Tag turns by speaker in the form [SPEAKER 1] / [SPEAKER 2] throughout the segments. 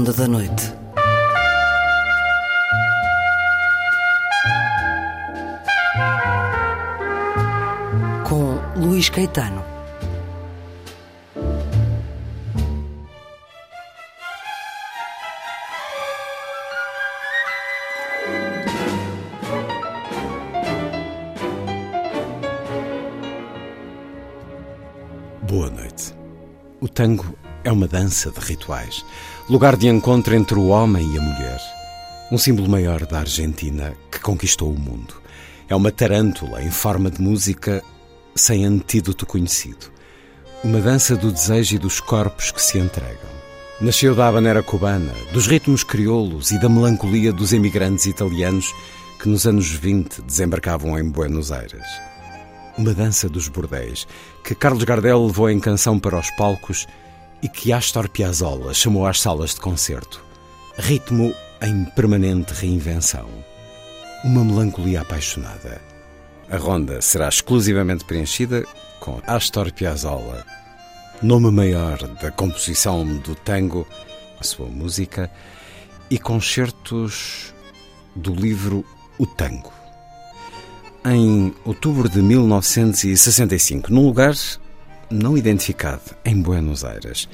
[SPEAKER 1] Ronda da Noite. Com Luís Caetano.
[SPEAKER 2] Boa noite. O tango é uma dança de rituais, lugar de encontro entre o homem e a mulher. Um símbolo maior da Argentina que conquistou o mundo. É uma tarântula em forma de música sem antídoto conhecido. Uma dança do desejo e dos corpos que se entregam. Nasceu da habanera cubana, dos ritmos crioulos e da melancolia dos emigrantes italianos que nos anos 20 desembarcavam em Buenos Aires. Uma dança dos bordéis que Carlos Gardel levou em canção para os palcos e que Astor Piazzolla chamou às salas de concerto. Ritmo em permanente reinvenção. Uma melancolia apaixonada. A ronda será exclusivamente preenchida com Astor Piazzolla, nome maior da composição do tango, a sua música, e concertos do livro O Tango. Em outubro de 1965, num lugar não identificado, em Buenos Aires,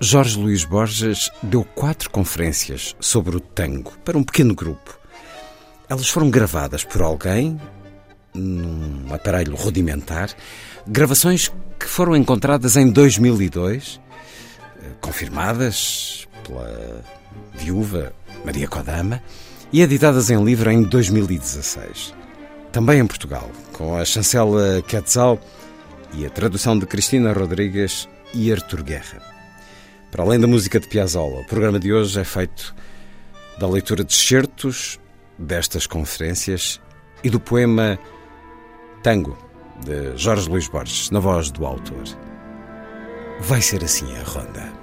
[SPEAKER 2] Jorge Luís Borges deu quatro conferências sobre o tango para um pequeno grupo. Elas foram gravadas por alguém num aparelho rudimentar, gravações que foram encontradas em 2002, confirmadas pela viúva Maria Kodama e editadas em livro em 2016. Também em Portugal, com a chancela Quetzal e a tradução de Cristina Rodrigues e Artur Guerra. Para além da música de Piazzolla, o programa de hoje é feito da leitura de excertos destas conferências e do poema Tango, de Jorge Luís Borges, na voz do autor. Vai ser assim a ronda.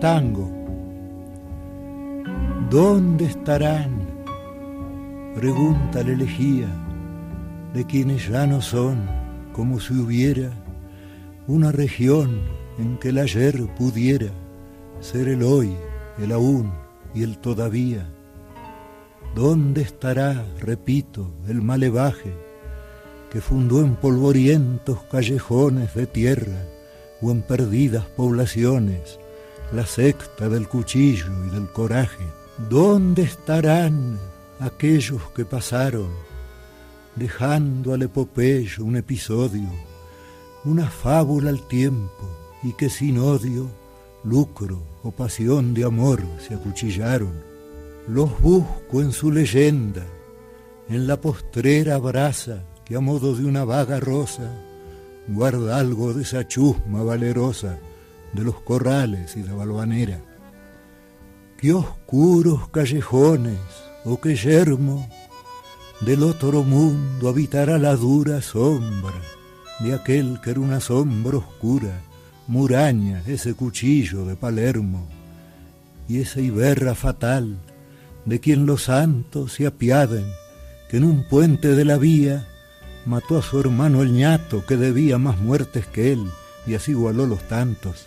[SPEAKER 3] Tango. ¿Dónde estarán? Pregunta la elegía de quienes ya no son como si hubiera una región en que el ayer pudiera ser el hoy, el aún y el todavía. ¿Dónde estará, repito, el malevaje que fundó en polvorientos callejones de tierra o en perdidas poblaciones la secta del cuchillo y del coraje? ¿Dónde estarán aquellos que pasaron, dejando al epopeyo un episodio, una fábula al tiempo, y que sin odio, lucro o pasión de amor se acuchillaron? Los busco en su leyenda, en la postrera brasa que a modo de una vaga rosa guarda algo de esa chusma valerosa de los corrales y de Balvanera. Qué oscuros callejones, o qué yermo, del otro mundo habitará la dura sombra de aquel que era una sombra oscura, muraña, ese cuchillo de Palermo, y esa iberra fatal de quien los santos se apiaden, que en un puente de la vía mató a su hermano el ñato que debía más muertes que él, y así igualó los tantos.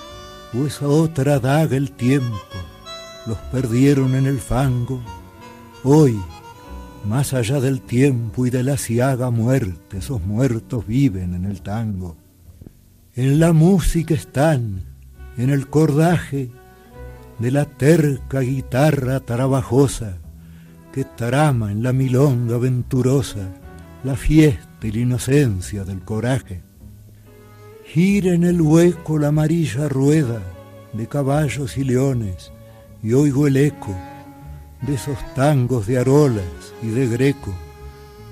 [SPEAKER 3] o esa otra daga el tiempo los perdieron en el fango. Hoy, más allá del tiempo y de la ciaga muerte, esos muertos viven en el tango. En la música están, en el cordaje de la terca guitarra trabajosa que trama en la milonga venturosa la fiesta y la inocencia del coraje. Gira en el hueco la amarilla rueda de caballos y leones y oigo el eco de esos tangos de arolas y de greco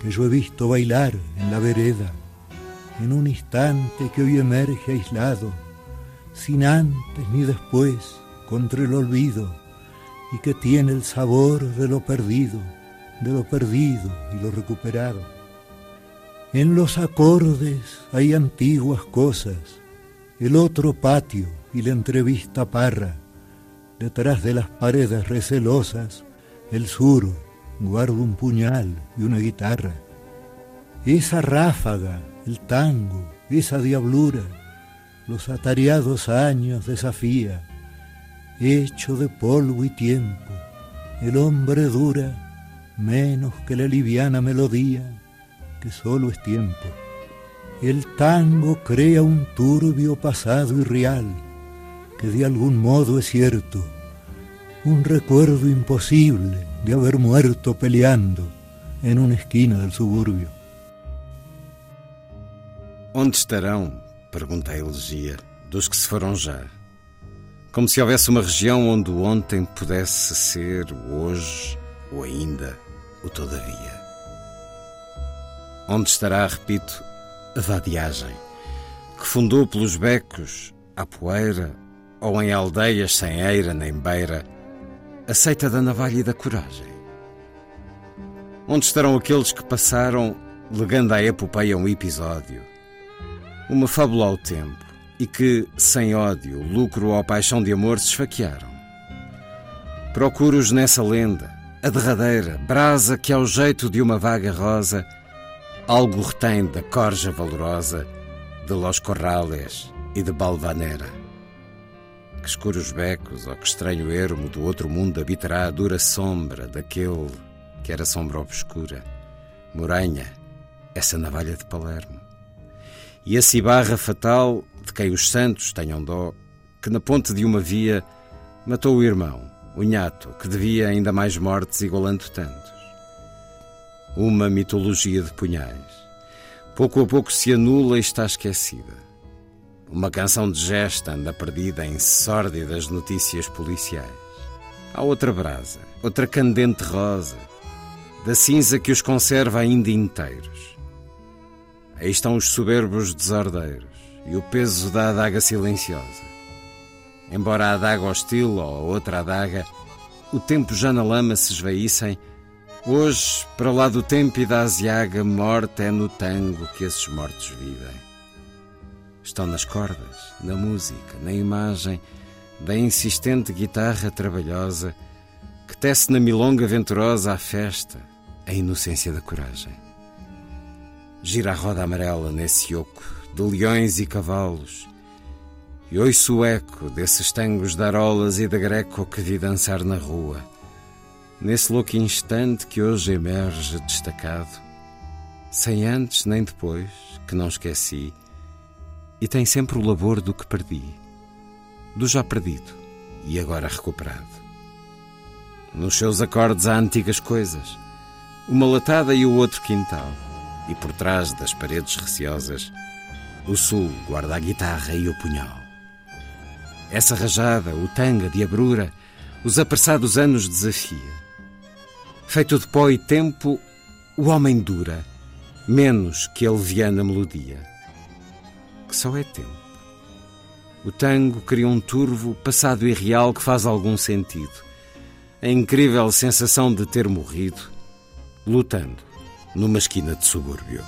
[SPEAKER 3] que yo he visto bailar en la vereda, en un instante que hoy emerge aislado, sin antes ni después, contra el olvido, y que tiene el sabor de lo perdido, de lo perdido y lo recuperado. En los acordes hay antiguas cosas, el otro patio y la entrevista parra, Detrás de las paredes recelosas, el sur guarda un puñal y una guitarra. Esa ráfaga, el tango, esa diablura, los atareados años desafía. Hecho de polvo y tiempo, el hombre dura menos que la liviana melodía, que solo es tiempo. El tango crea un turbio pasado y real que de algún modo es cierto, un recuerdo imposible de haber muerto peleando en una esquina del suburbio.
[SPEAKER 2] Onde estarão, pergunta a elegia, dos que se foram já? Como se houvesse uma região onde o ontem pudesse ser o hoje, ou ainda o todavia. Onde estará, repito, a vadiagem, que fundou pelos becos, a poeira, ou em aldeias sem eira nem beira, a seita da navalha e da coragem? Onde estarão aqueles que passaram, legando à epopeia um episódio, uma fábula ao tempo, e que, sem ódio, lucro ou paixão de amor, se esfaquearam? Procuro-os nessa lenda, a derradeira, brasa que, ao jeito de uma vaga rosa, algo retém da corja valorosa de Los Corrales e de Balvanera que escuros becos ou que estranho ermo do outro mundo habitará a dura sombra daquele que era sombra obscura, Moranha, essa navalha de Palermo. E a cibarra fatal de quem os santos tenham dó, que na ponte de uma via matou o irmão, o nhato, que devia ainda mais mortes igualando tantos. Uma mitologia de punhais. Pouco a pouco se anula e está esquecida Uma canção de gesta anda perdida em sórdidas notícias policiais. Há outra brasa, outra candente rosa, da cinza que os conserva ainda inteiros. Aí estão os soberbos desordeiros e o peso da adaga silenciosa. Embora a adaga hostil ou a outra adaga, o tempo já na lama se esvaíssem, hoje, para lá do tempo e da aziaga, morte é no tango que esses mortos vivem. Estão nas cordas, na música, na imagem da insistente guitarra trabalhosa que tece na milonga venturosa a festa, a inocência da coragem. Gira a roda amarela nesse oco de leões e cavalos, e ouço o eco desses tangos de arolas e de greco que vi dançar na rua, nesse louco instante que hoje emerge destacado, sem antes nem depois, que não esqueci, e tem sempre o labor do que perdi, do já perdido e agora recuperado. Nos seus acordes há antigas coisas, uma latada e o outro quintal, e por trás das paredes receosas, o sul guarda a guitarra e o punhal. Essa rajada, o tanga de abrura, os apressados anos desafia. Feito de pó e tempo, o homem dura, menos que a leviana melodia que só é tempo. O tango cria um turvo passado e real que faz algum sentido. A incrível sensação de ter morrido lutando numa esquina de subúrbio.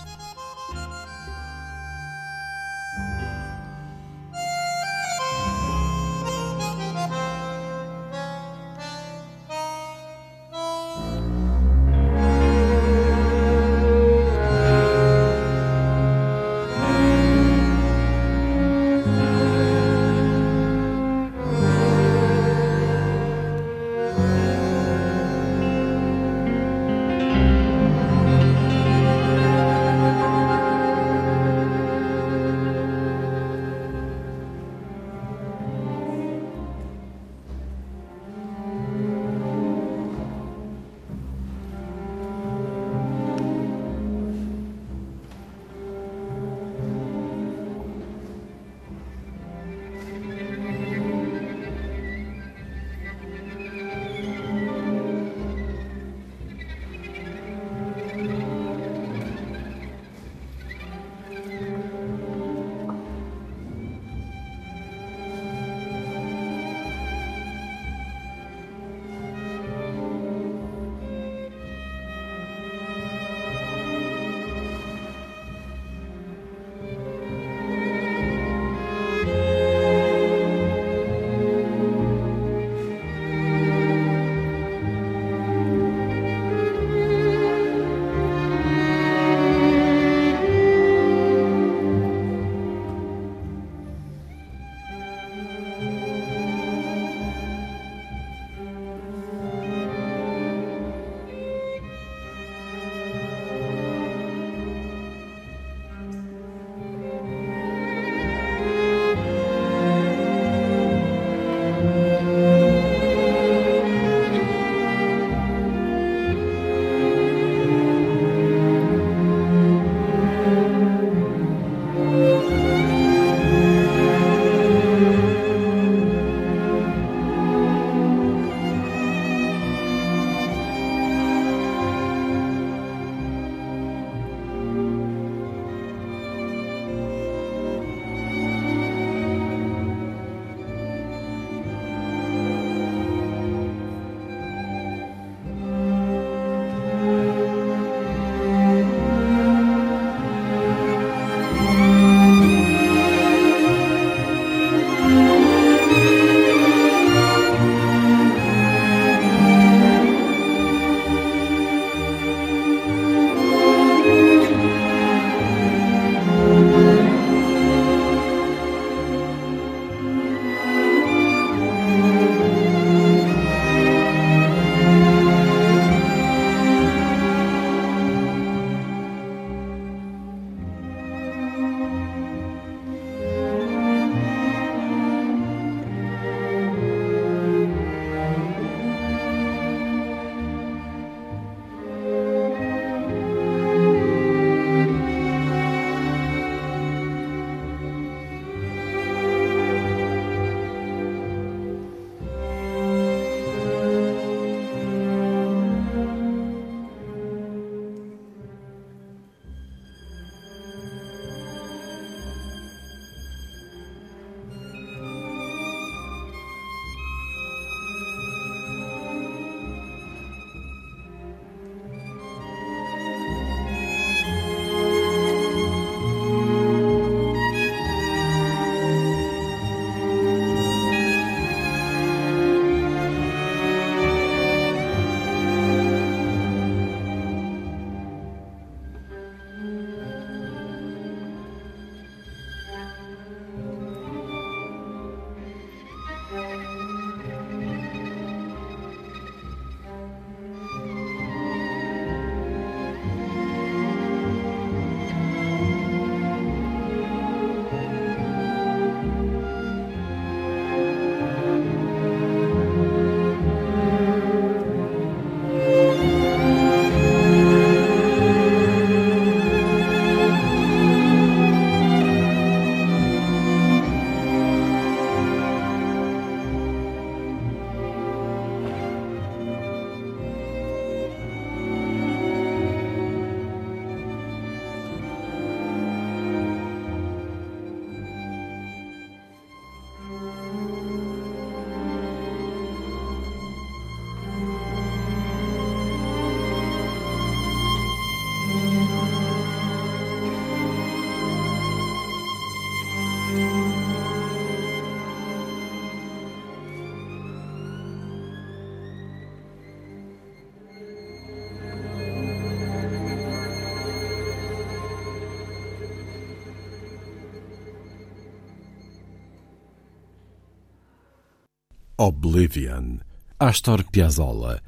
[SPEAKER 4] Oblivion, Astor Piazzolla,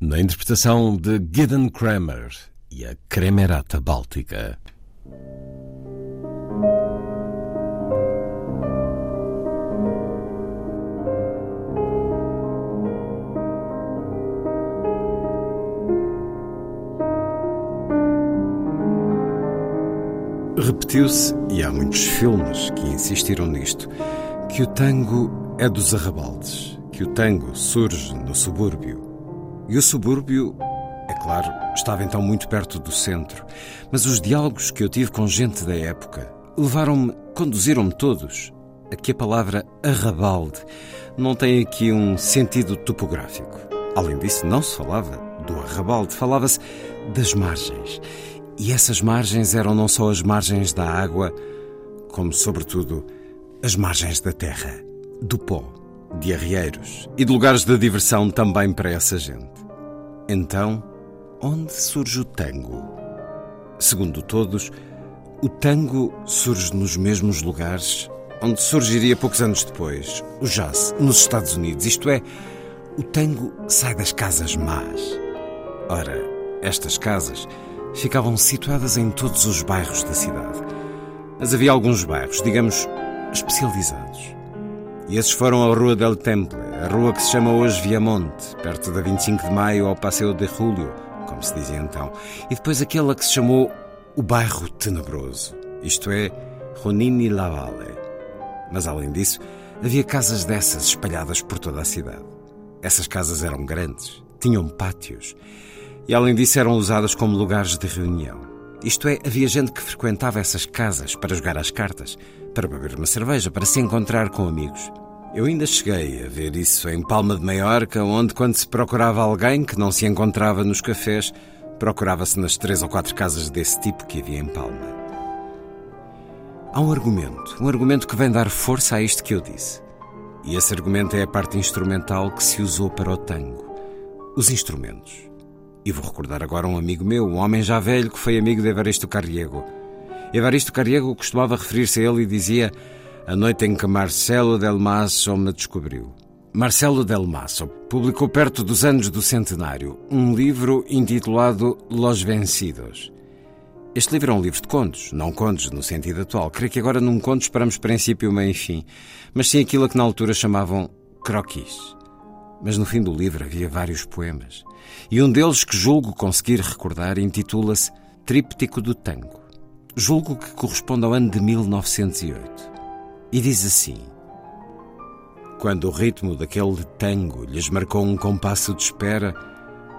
[SPEAKER 4] na interpretação de Gideon Kramer e a Cremerata Báltica.
[SPEAKER 2] Repetiu-se, e há muitos filmes que insistiram nisto, que o tango é dos arrabaldes, que o tango surge no subúrbio. E o subúrbio, é claro, estava então muito perto do centro, mas os diálogos que eu tive com gente da época levaram-me, conduziram-me todos a que a palavra arrabalde não tem aqui um sentido topográfico. Além disso, não se falava do arrabalde, falava-se das margens. E essas margens eram não só as margens da água, como, sobretudo, as margens da terra, do pó, de arrieiros e de lugares de diversão também para essa gente. Então, onde surge o tango? Segundo todos, o tango surge nos mesmos lugares onde surgiria poucos anos depois, o jazz, nos Estados Unidos. Isto é, o tango sai das casas más. Ora, estas casas ficavam situadas em todos os bairros da cidade. Mas havia alguns bairros, digamos, especializados. E esses foram a Rua del Temple, a rua que se chama hoje Viamonte, perto da 25 de Maio ao Passeio de Julio, como se dizia então. E depois aquela que se chamou o Bairro Tenebroso, isto é, Ronini La Valle. Mas além disso, havia casas dessas espalhadas por toda a cidade. Essas casas eram grandes, tinham pátios e, além disso, eram usadas como lugares de reunião. Isto é, havia gente que frequentava essas casas para jogar às cartas, para beber uma cerveja, para se encontrar com amigos. Eu ainda cheguei a ver isso em Palma de Maiorca, onde, quando se procurava alguém que não se encontrava nos cafés, procurava-se nas três ou quatro casas desse tipo que havia em Palma. Há um argumento, um argumento que vem dar força a isto que eu disse. E esse argumento é a parte instrumental que se usou para o tango. Os instrumentos. E vou recordar agora um amigo meu, um homem já velho que foi amigo de Evaristo Carriego. Evaristo Carriego costumava referir-se a ele e dizia a noite em que Marcelo Del Masso me descobriu. Marcelo Del Masso publicou perto dos anos do centenário um livro intitulado Los Vencidos. Este livro é um livro de contos, não contos no sentido atual. Creio que agora num conto esperamos princípio, meio e fim, mas sim aquilo que na altura chamavam croquis. Mas no fim do livro havia vários poemas. E um deles que julgo conseguir recordar intitula-se Tríptico do Tango. Julgo que corresponde ao ano de 1908. E diz assim: Quando o ritmo daquele tango lhes marcou um compasso de espera,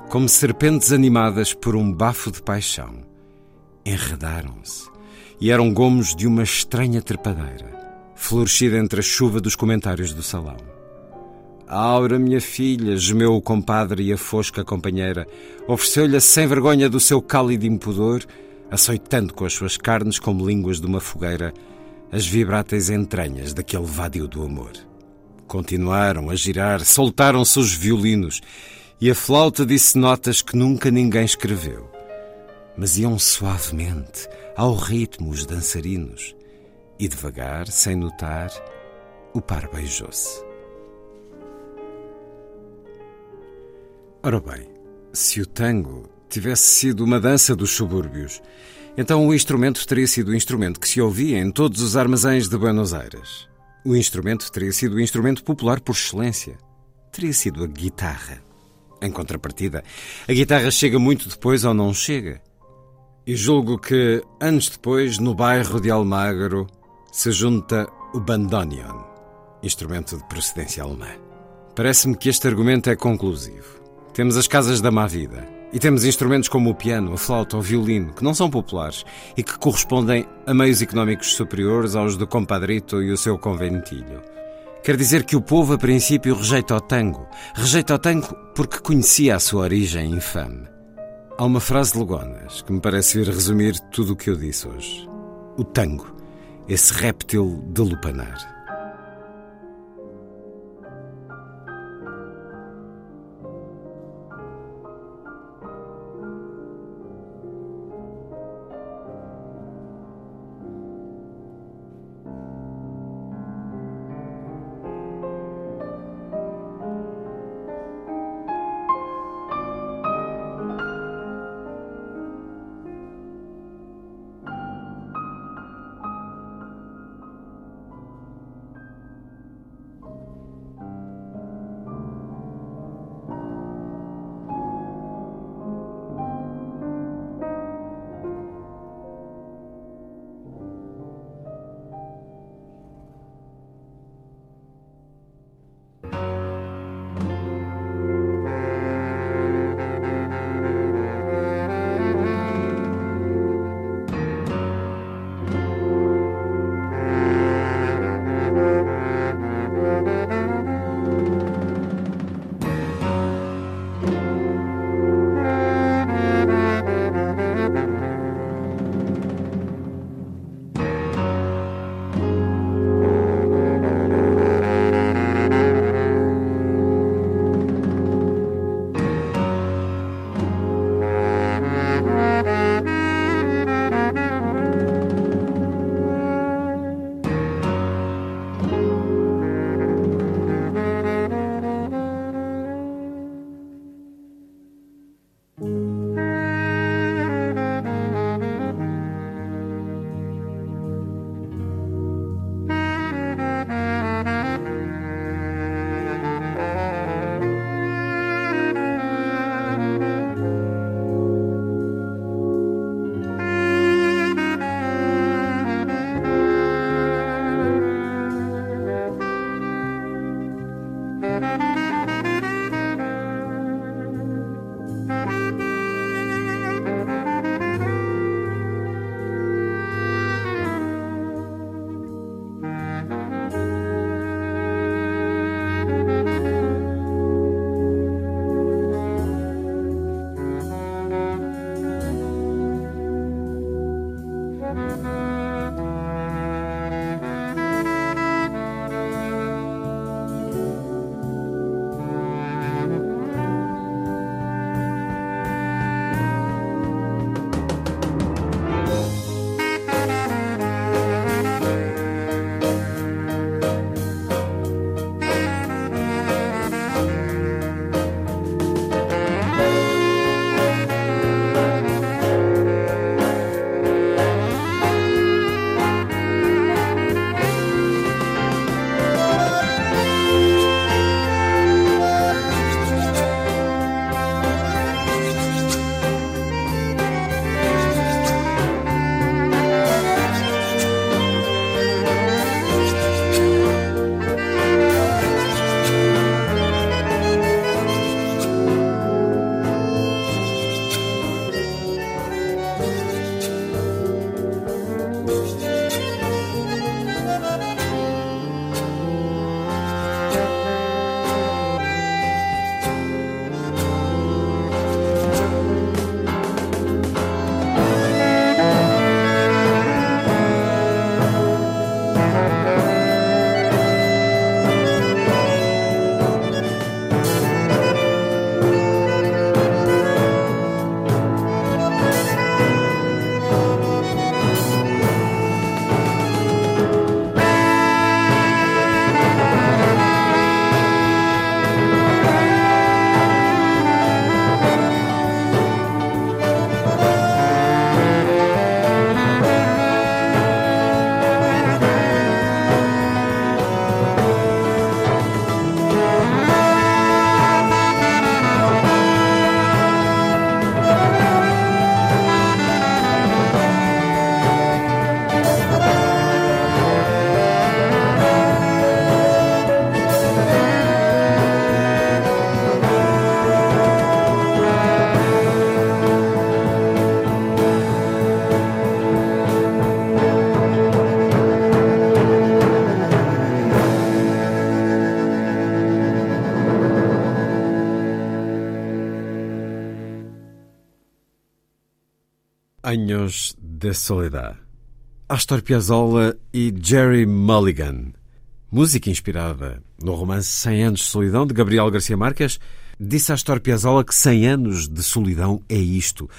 [SPEAKER 2] como serpentes animadas por um bafo de paixão, enredaram-se e eram gomos de uma estranha trepadeira, florescida entre a chuva dos comentários do salão. Aura, minha filha, gemeu o compadre e a fosca companheira, ofereceu-lhe sem vergonha do seu cálido impudor, açoitando com as suas carnes como línguas de uma fogueira as vibráteis entranhas daquele vadio do amor. Continuaram a girar, soltaram-se os violinos e a flauta disse notas que nunca ninguém escreveu. Mas iam suavemente, ao ritmo, os dançarinos, e devagar, sem notar, o par beijou-se. Ora bem, se o tango tivesse sido uma dança dos subúrbios, então o instrumento teria sido o instrumento que se ouvia em todos os armazéns de Buenos Aires. O instrumento teria sido o instrumento popular por excelência. Teria sido a guitarra. Em contrapartida, a guitarra chega muito depois ou não chega. E julgo que, anos depois, no bairro de Almagro, se junta o bandoneon, instrumento de procedência alemã. Parece-me que este argumento é conclusivo. Temos as casas da má vida. E temos instrumentos como o piano, a flauta, o violino, que não são populares e que correspondem a meios económicos superiores aos do compadrito e o seu conventilho. Quer dizer que o povo, a princípio, rejeita o tango. Rejeita o tango porque conhecia a sua origem infame. Há uma frase de Lugonas que me parece vir resumir tudo o que eu disse hoje. O tango, esse réptil de lupanar. De Soledad. Astor Piazzolla e Jerry Mulligan. Música inspirada no romance 100 anos de solidão de Gabriel Garcia Marques, disse Astor Piazzolla que 100 anos de solidão é isto.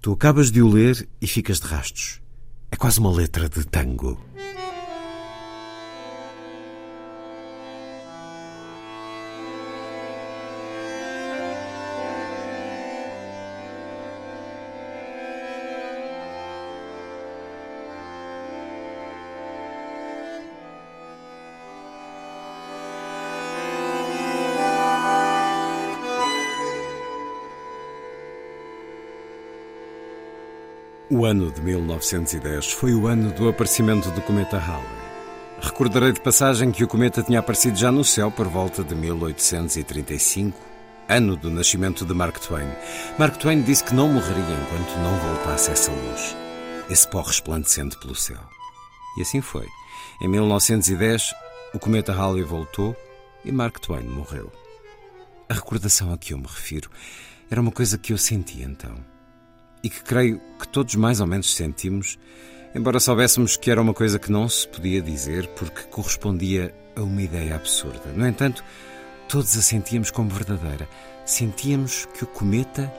[SPEAKER 2] Tu acabas de o ler e ficas de rastos. É quase uma letra de tango. O ano de 1910 foi o ano do aparecimento do cometa Halley. Recordarei de passagem que o cometa tinha aparecido já no céu por volta de 1835, ano do nascimento de Mark Twain. Mark Twain disse que não morreria enquanto não voltasse essa luz, esse pó resplandecente pelo céu. E assim foi. Em 1910, o cometa Halley voltou e Mark Twain morreu. A recordação a que eu me refiro era uma coisa que eu senti então e que creio que todos mais ou menos sentimos, embora soubéssemos que era uma coisa que não se podia dizer porque correspondia a uma ideia absurda. No entanto, todos a sentíamos como verdadeira. Sentíamos que o cometa,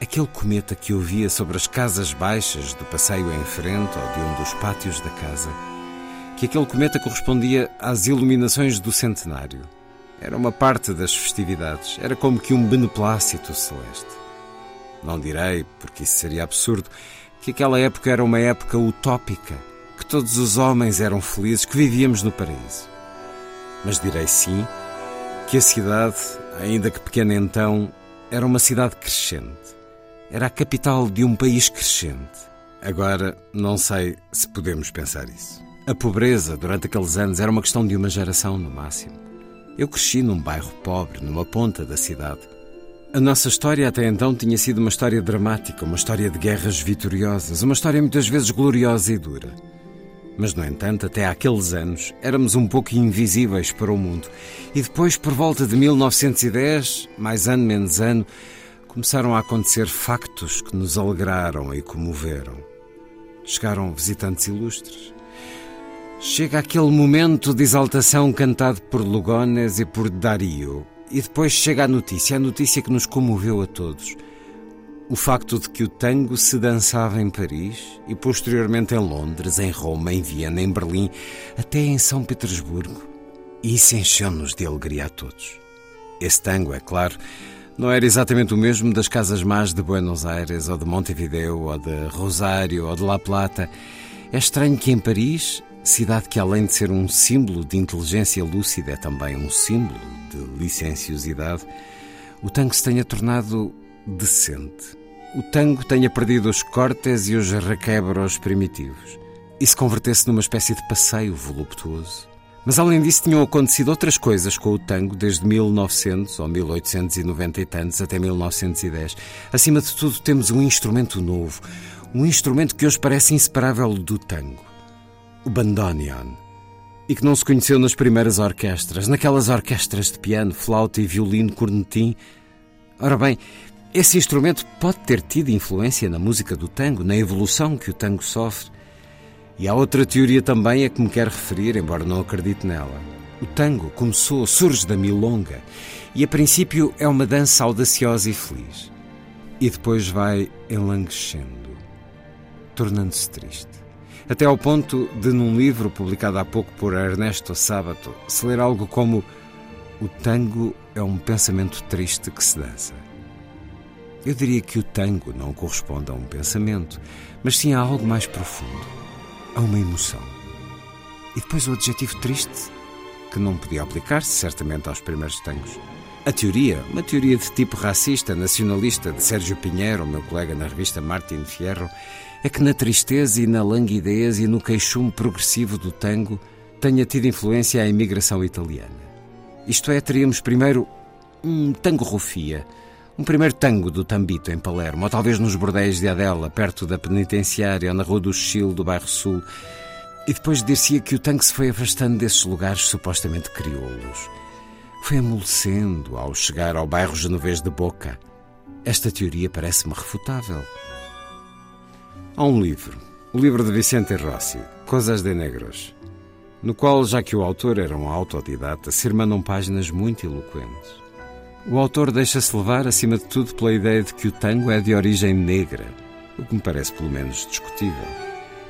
[SPEAKER 2] aquele cometa que ouvia sobre as casas baixas do passeio em frente ou de um dos pátios da casa, que aquele cometa correspondia às iluminações do centenário. Era uma parte das festividades, era como que um beneplácito celeste. Não direi, porque isso seria absurdo, que aquela época era uma época utópica, que todos os homens eram felizes, que vivíamos no paraíso. Mas direi sim que a cidade, ainda que pequena então, era uma cidade crescente. Era a capital de um país crescente. Agora, não sei se podemos pensar isso. A pobreza, durante aqueles anos, era uma questão de uma geração no máximo. Eu cresci num bairro pobre, numa ponta da cidade. A nossa história até então tinha sido uma história dramática, uma história de guerras vitoriosas, uma história muitas vezes gloriosa e dura. Mas, no entanto, até aqueles anos éramos um pouco invisíveis para o mundo. E depois, por volta de 1910, mais ano menos ano, começaram a acontecer factos que nos alegraram e comoveram. Chegaram visitantes ilustres. Chega aquele momento de exaltação cantado por Lugones e por Dario, e depois chega a notícia, a notícia que nos comoveu a todos. O facto de que o tango se dançava em Paris e posteriormente em Londres, em Roma, em Viena, em Berlim, até em São Petersburgo. E isso encheu-nos de alegria a todos. Esse tango, é claro, não era exatamente o mesmo das casas más de Buenos Aires, ou de Montevideo, ou de Rosário, ou de La Plata. É estranho que em Paris cidade que, além de ser um símbolo de inteligência lúcida, é também um símbolo de licenciosidade, o tango se tenha tornado decente. O tango tenha perdido os cortes e os requebros primitivos e se convertesse numa espécie de passeio voluptuoso. Mas além disso, tinham acontecido outras coisas com o tango desde 1900 ou 1890 e tantos até 1910. Acima de tudo, temos um instrumento novo, um instrumento que hoje parece inseparável do tango o bandoneon, e que não se conheceu nas primeiras orquestras, naquelas orquestras de piano, flauta e violino cornetim. Ora bem, esse instrumento pode ter tido influência na música do tango, na evolução que o tango sofre. E há outra teoria também a que me quero referir, embora não acredite nela. O tango começou, surge da milonga, e a princípio é uma dança audaciosa e feliz. E depois vai enlanguecendo, tornando-se triste até ao ponto de, num livro publicado há pouco por Ernesto Sábato, se ler algo como O tango é um pensamento triste que se dança. Eu diria que o tango não corresponde a um pensamento, mas sim a algo mais profundo, a uma emoção. E depois o adjetivo triste, que não podia aplicar-se certamente aos primeiros tangos. A teoria, uma teoria de tipo racista, nacionalista, de Sérgio Pinheiro, meu colega na revista Martin Fierro, é que na tristeza e na languidez e no queixume progressivo do tango tenha tido influência a imigração italiana. Isto é, teríamos primeiro um tango rufia, um primeiro tango do Tambito em Palermo, ou talvez nos bordéis de Adela, perto da penitenciária ou na Rua do Chile, do bairro Sul. E depois dir-se-ia que o tango se foi afastando desses lugares supostamente crioulos. Foi amolecendo ao chegar ao bairro genovês de Boca. Esta teoria parece-me refutável. Há um livro, o livro de Vicente Rossi, Coisas de Negros, no qual, já que o autor era um autodidata, se irmanam páginas muito eloquentes. O autor deixa-se levar, acima de tudo, pela ideia de que o tango é de origem negra, o que me parece pelo menos discutível.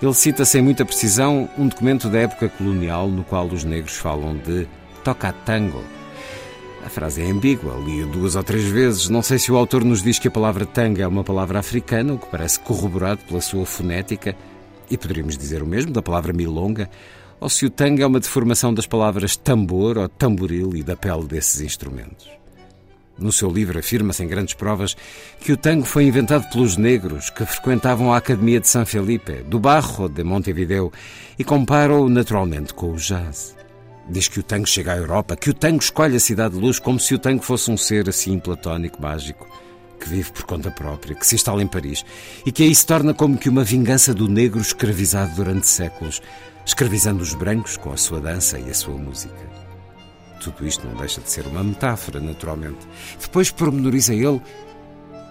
[SPEAKER 2] Ele cita sem muita precisão um documento da época colonial no qual os negros falam de toca tango. A frase é ambígua, li duas ou três vezes. Não sei se o autor nos diz que a palavra tango é uma palavra africana, o que parece corroborado pela sua fonética, e poderíamos dizer o mesmo da palavra milonga, ou se o tango é uma deformação das palavras tambor ou tamboril e da pele desses instrumentos. No seu livro afirma-se em grandes provas que o tango foi inventado pelos negros que frequentavam a Academia de San Felipe, do Barro de Montevideo, e compara-o naturalmente com o jazz. Diz que o tango chega à Europa, que o tango escolhe a cidade de luz como se o tango fosse um ser assim platónico, mágico, que vive por conta própria, que se instala em Paris e que aí se torna como que uma vingança do negro escravizado durante séculos, escravizando os brancos com a sua dança e a sua música. Tudo isto não deixa de ser uma metáfora, naturalmente. Depois pormenoriza ele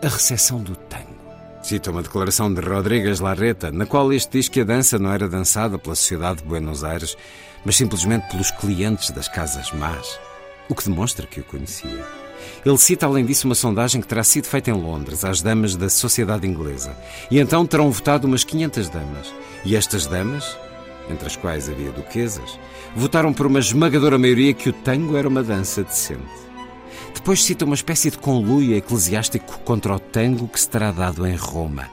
[SPEAKER 2] a recepção do tango. Cita uma declaração de Rodrigues Larreta, na qual este diz que a dança não era dançada pela sociedade de Buenos Aires, mas simplesmente pelos clientes das casas más, o que demonstra que o conhecia. Ele cita, além disso, uma sondagem que terá sido feita em Londres às damas da sociedade inglesa, e então terão votado umas 500 damas. E estas damas, entre as quais havia duquesas, votaram por uma esmagadora maioria que o tango era uma dança decente. Depois cita uma espécie de conluio eclesiástico contra o tango que se terá dado em Roma.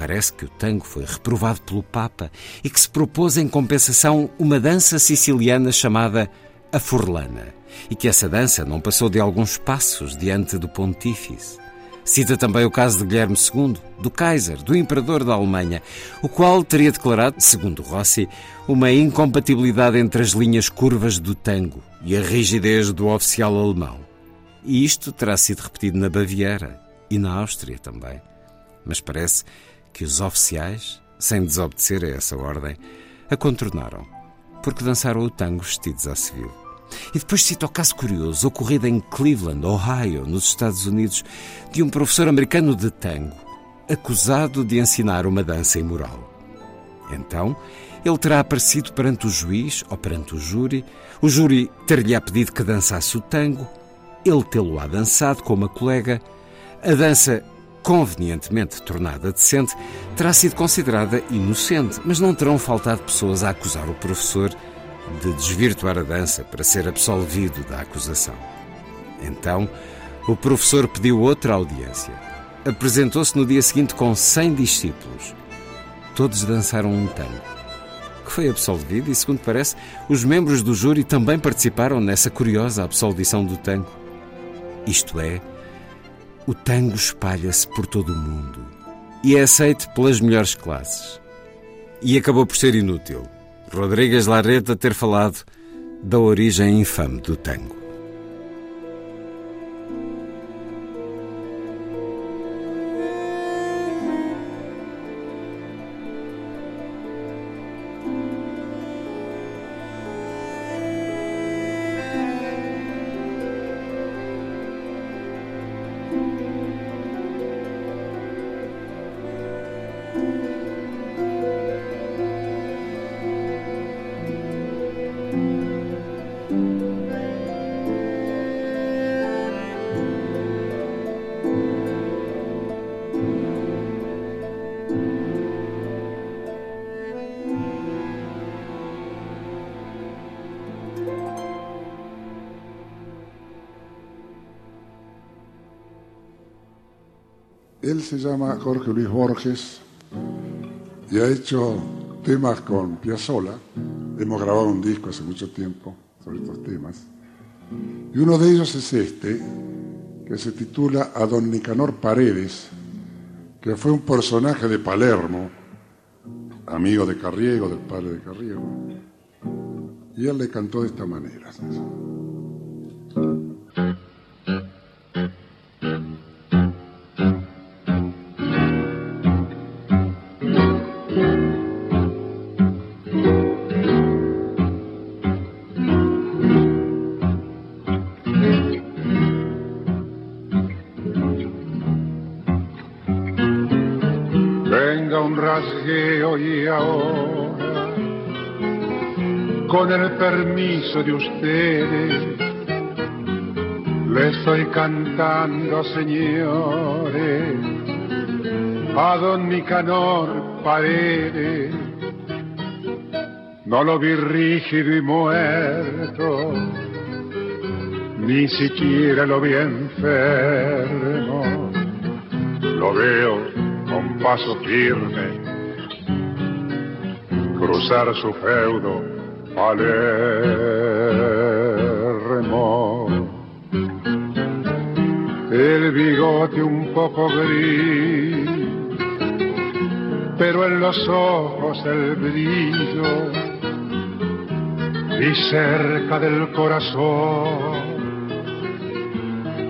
[SPEAKER 2] Parece que o tango foi reprovado pelo Papa e que se propôs em compensação uma dança siciliana chamada a Furlana, e que essa dança não passou de alguns passos diante do pontífice. Cita também o caso de Guilherme II, do Kaiser, do imperador da Alemanha, o qual teria declarado, segundo Rossi, uma incompatibilidade entre as linhas curvas do tango e a rigidez do oficial alemão. E isto terá sido repetido na Baviera e na Áustria também. Mas parece que os oficiais, sem desobedecer a essa ordem, a contornaram, porque dançaram o tango vestidos à civil. E depois cita o caso curioso ocorrido em Cleveland, Ohio, nos Estados Unidos, de um professor americano de tango, acusado de ensinar uma dança imoral. Então, ele terá aparecido perante o juiz ou perante o júri, o júri ter-lhe-á pedido que dançasse o tango, ele tê-lo-á dançado com uma colega, a dança convenientemente tornada decente, terá sido considerada inocente, mas não terão faltado pessoas a acusar o professor de desvirtuar a dança para ser absolvido da acusação. Então, o professor pediu outra audiência. Apresentou-se no dia seguinte com 100 discípulos. Todos dançaram um tango, que foi absolvido e, segundo parece, os membros do júri também participaram nessa curiosa absolvição do tango. Isto é, o tango espalha-se por todo o mundo e é aceito pelas melhores classes. E acabou por ser inútil Rodrigues Larreta ter falado da origem infame do tango.
[SPEAKER 5] Se llama Jorge Luis Borges y ha hecho temas con Piazzolla. Hemos grabado un disco hace mucho tiempo sobre estos temas. Y uno de ellos es este, que se titula A Don Nicanor Paredes, que fue un personaje de Palermo, amigo de Carriego, del padre de Carriego. Y él le cantó de esta manera. De ustedes, le estoy cantando, señores, a don Nicanor Paredes. No lo vi rígido y muerto, ni siquiera lo vi enfermo. Lo veo con paso firme cruzar su feudo Palermo. El bigote un poco gris, pero en los ojos el brillo y cerca del corazón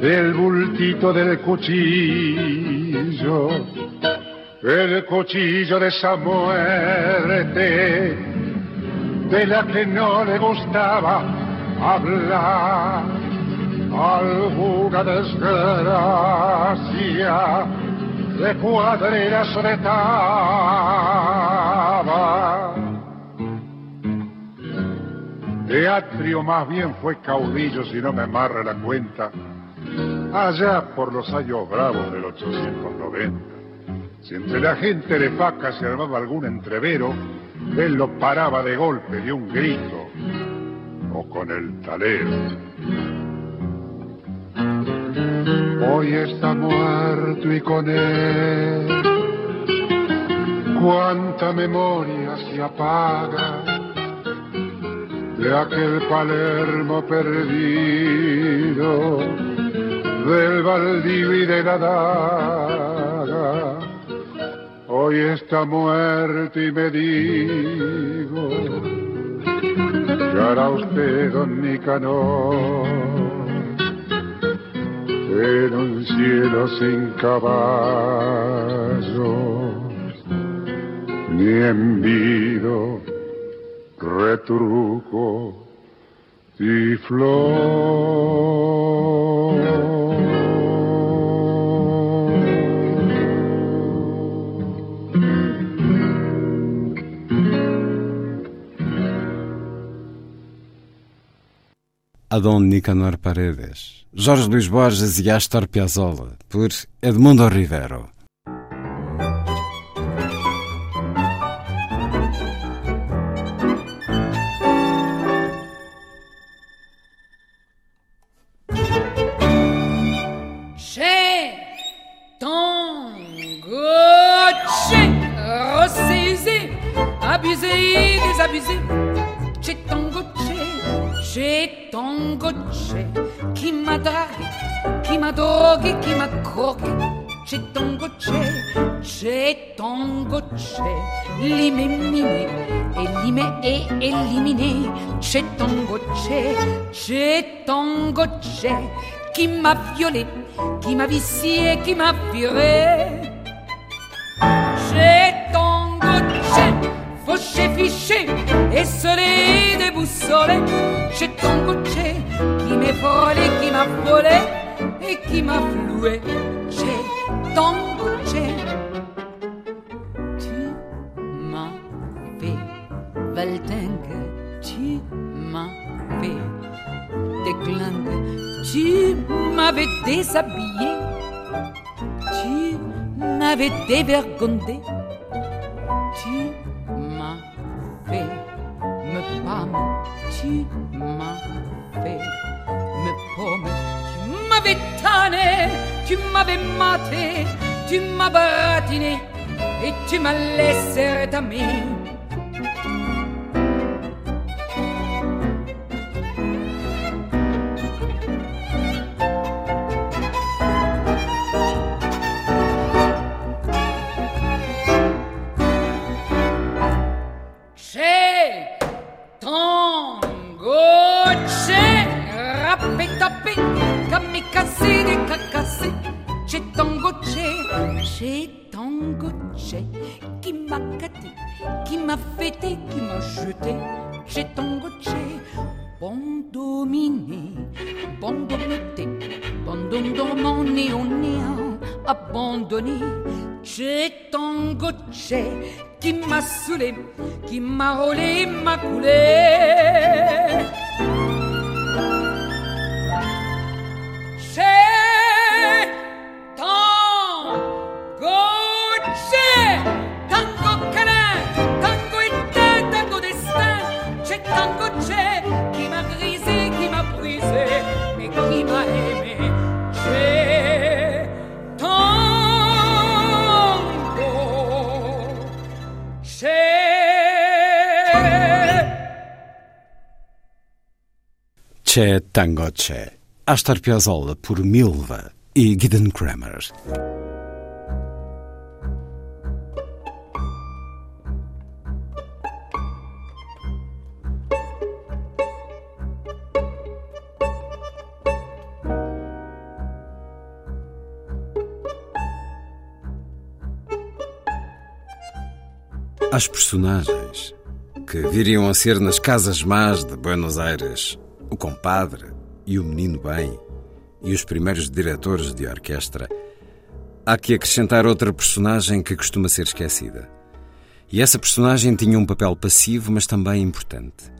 [SPEAKER 5] el bultito del cuchillo, el cuchillo de esa muerte de la que no le gustaba hablar. Alguna desgracia de cuadrera soletaba. Teatrio más bien fue caudillo, si no me amarra la cuenta allá por los años bravos del 890. Si entre la gente de faca se armaba algún entrevero, él lo paraba de golpe de un grito o con el talero. Hoy está muerto y con él cuánta memoria se apaga de aquel Palermo perdido del baldío y de la daga. Hoy está muerto y me digo, ¿qué hará usted, don Nicanor? En un cielo sin caballos, ni envido, retruco y flor.
[SPEAKER 2] Adão Nicanor Paredes, Jorge Luís Borges e Astor Piazzolla, por Edmundo Rivero.
[SPEAKER 6] Tango qui m'a violé, qui m'a vicié, qui m'a viré. J'ai tango fauché, fiché, esselé, déboussolé. J'ai ton coché qui m'est frôlé, qui m'a volé et qui m'a floué. J'ai ton coché. Tu m'as fait valtingue, tu m'as fait déclingue, tu m'avais déshabillé, tu m'avais dévergondé. tu m'as fait me paumer, tu m'avais tanné, tu m'avais maté, tu m'as baratiné et tu m'as laissé retamer. Saoulé, qui m'a roulé, m'a coulé. Tango C'è.
[SPEAKER 2] Astor Piazzolla por Milva e Gideon Kramer. As personagens que viriam a ser nas casas más de Buenos Aires o compadre e o menino bem e os primeiros diretores de orquestra, há que acrescentar outra personagem que costuma ser esquecida. E essa personagem tinha um papel passivo, mas também importante.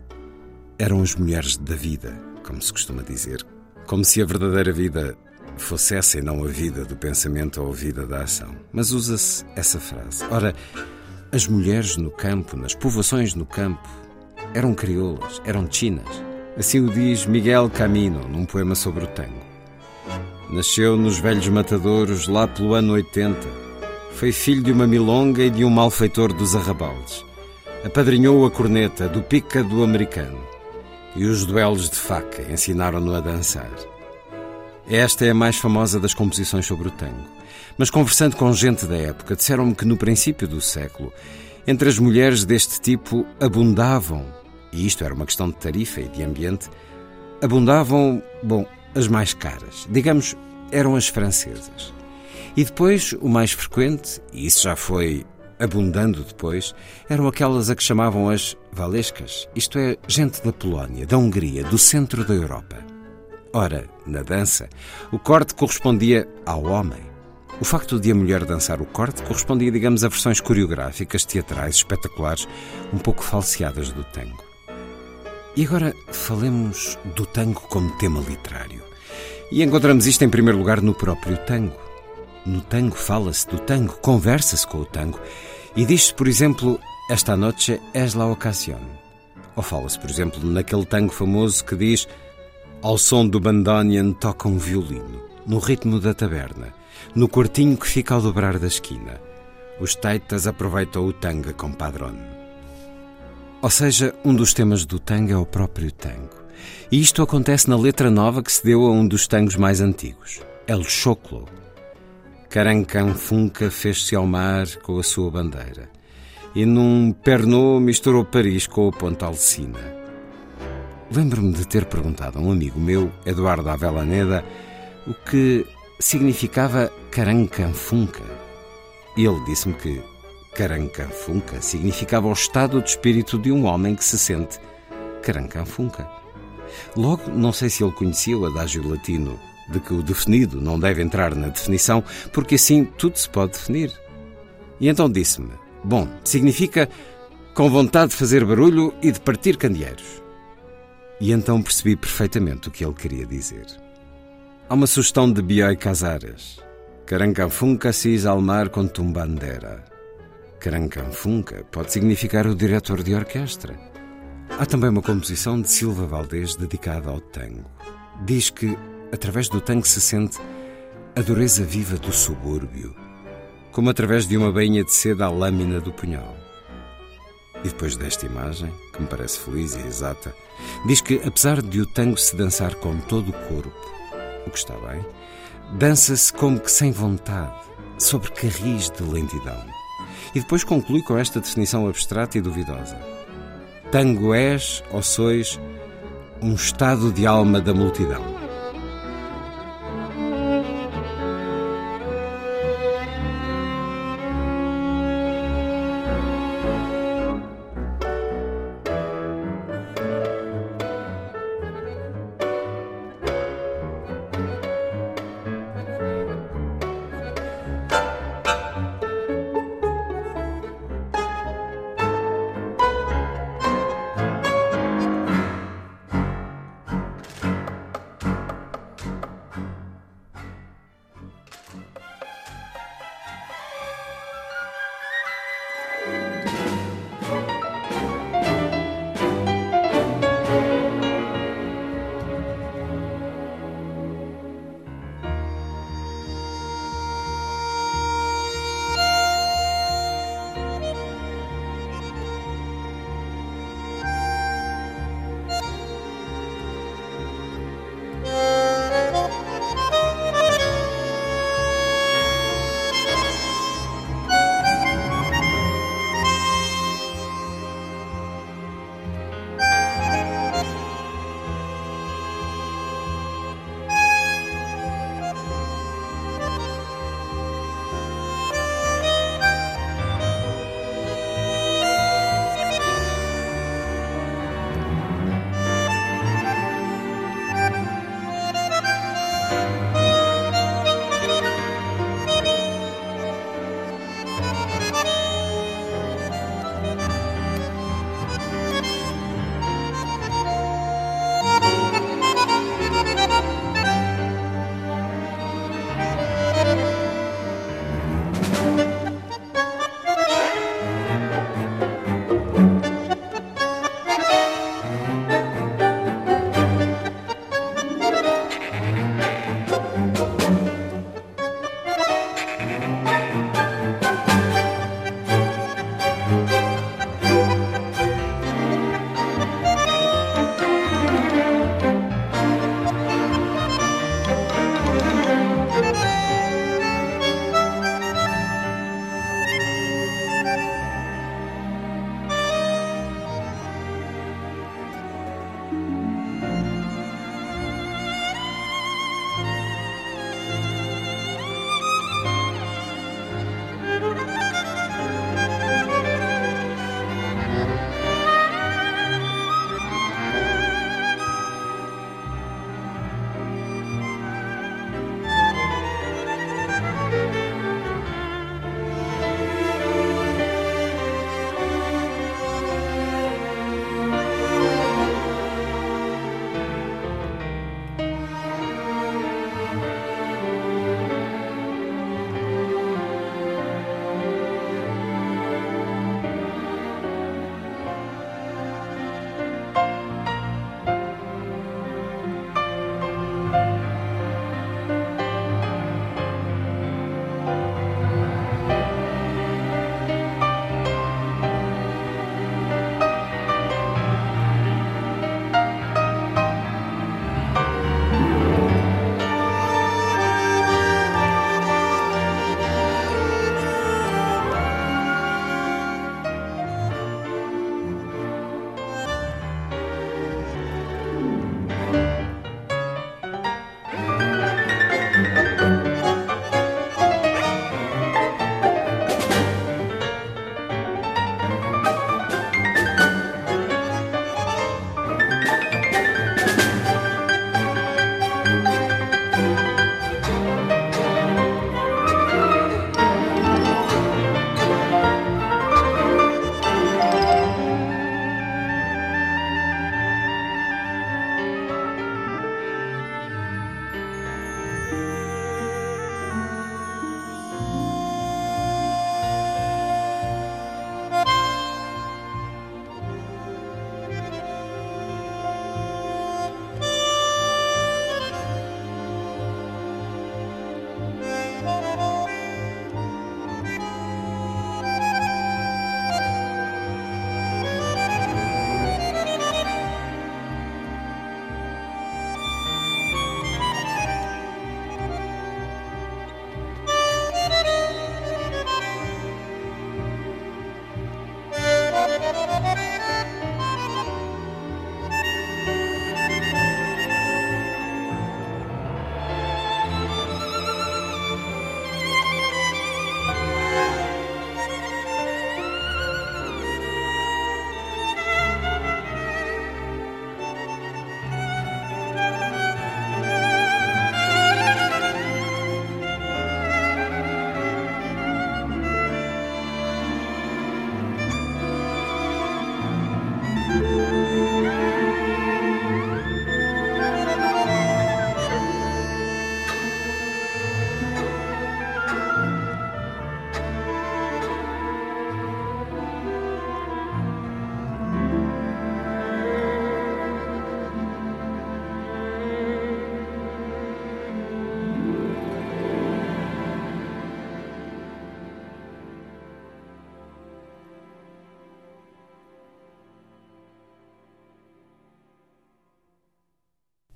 [SPEAKER 2] Eram as mulheres da vida, como se costuma dizer, como se a verdadeira vida fosse essa e não a vida do pensamento ou a vida da ação. Mas usa-se essa frase. Ora, as mulheres no campo, nas povoações no campo, eram crioulas, eram chinas. Assim o diz Miguel Camino num poema sobre o tango. Nasceu nos velhos matadouros lá pelo ano 80. Foi filho de uma milonga e de um malfeitor dos arrabaldes. Apadrinhou a corneta do pica do americano. E os duelos de faca ensinaram-no a dançar. Esta é a mais famosa das composições sobre o tango. Mas conversando com gente da época, disseram-me que no princípio do século, entre as mulheres deste tipo abundavam, e isto era uma questão de tarifa e de ambiente, abundavam, bom, as mais caras. Digamos, eram as francesas. E depois, o mais frequente, e isso já foi abundando depois, eram aquelas a que chamavam as valescas, isto é, gente da Polónia, da Hungria, do centro da Europa. Ora, na dança, o corte correspondia ao homem. O facto de a mulher dançar o corte correspondia, digamos, a versões coreográficas, teatrais, espetaculares, um pouco falseadas do tango. E agora falemos do tango como tema literário. E encontramos isto em primeiro lugar no próprio tango. No tango fala-se do tango, conversa-se com o tango. E diz-se, por exemplo, esta noite es la ocasión. Ou fala-se, por exemplo, naquele tango famoso que diz ao som do bandoneon toca um violino, no ritmo da taberna, no quartinho que fica ao dobrar da esquina. Os taitas aproveitam o tanga com padrão. Ou seja, um dos temas do tango é o próprio tango. E isto acontece na letra nova que se deu a um dos tangos mais antigos, El Choclo. Carancanfunca fez-se ao mar com a sua bandeira. E num pernô misturou Paris com o Ponte Alcina. Lembro-me de ter perguntado a um amigo meu, Eduardo Avellaneda, o que significava carancanfunca. E ele disse-me que carancanfunca significava o estado de espírito de um homem que se sente carancanfunca. Logo, não sei se ele conhecia o adágio latino de que o definido não deve entrar na definição, porque assim tudo se pode definir. E então disse-me: Bom, significa com vontade de fazer barulho e de partir candeeiros. E então percebi perfeitamente o que ele queria dizer. Há uma sugestão de Bioy Casares. Carancanfunca cis almar com tumbandera. Carancanfunca pode significar o diretor de orquestra. Há também uma composição de Silva Valdez dedicada ao tango. Diz que, através do tango, se sente a dureza viva do subúrbio, como através de uma bainha de seda à lâmina do punhal. E depois desta imagem, que me parece feliz e exata, diz que, apesar de o tango se dançar com todo o corpo, o que está bem, dança-se como que sem vontade, sobre carris de lentidão. E depois conclui com esta definição abstrata e duvidosa. Tango és, ou sois, um estado de alma da multidão.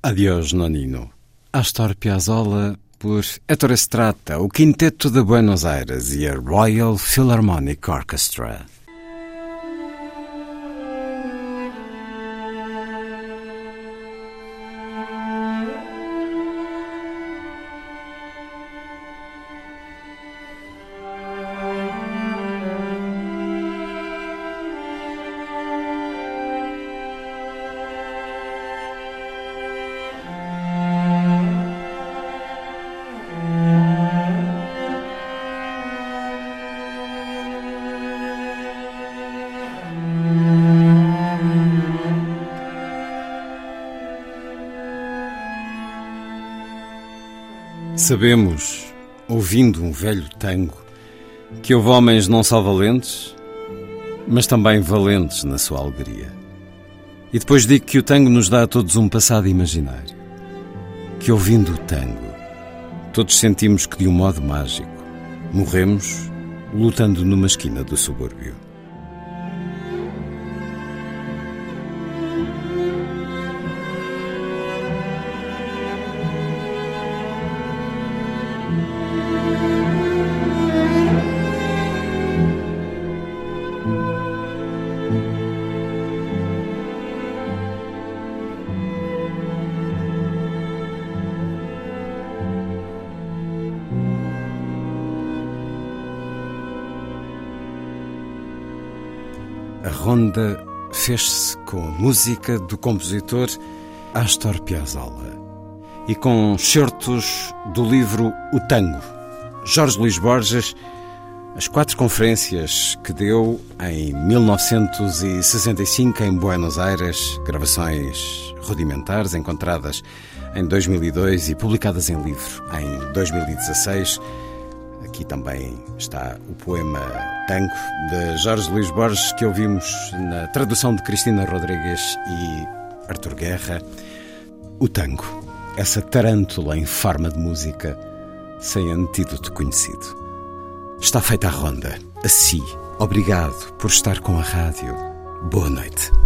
[SPEAKER 2] Adiós, Nonino. Astor Piazzolla por Ettore Estrata, o Quinteto de Buenos Aires e a Royal Philharmonic Orchestra. Sabemos, ouvindo um velho tango, que houve homens não só valentes, mas também valentes na sua alegria. E depois digo que o tango nos dá a todos um passado imaginário. Que ouvindo o tango, todos sentimos que de um modo mágico morremos lutando numa esquina do subúrbio. A ronda fez-se com a música do compositor Astor Piazzolla e com certos do livro O Tango. Jorge Luís Borges, as quatro conferências que deu em 1965 em Buenos Aires, gravações rudimentares encontradas em 2002 e publicadas em livro em 2016 Aqui também está o poema Tango de Jorge Luís Borges, que ouvimos na tradução de Cristina Rodrigues e Artur Guerra. O tango, essa tarântula em forma de música, sem antídoto conhecido. Está feita a ronda. A si, obrigado por estar com a rádio. Boa noite.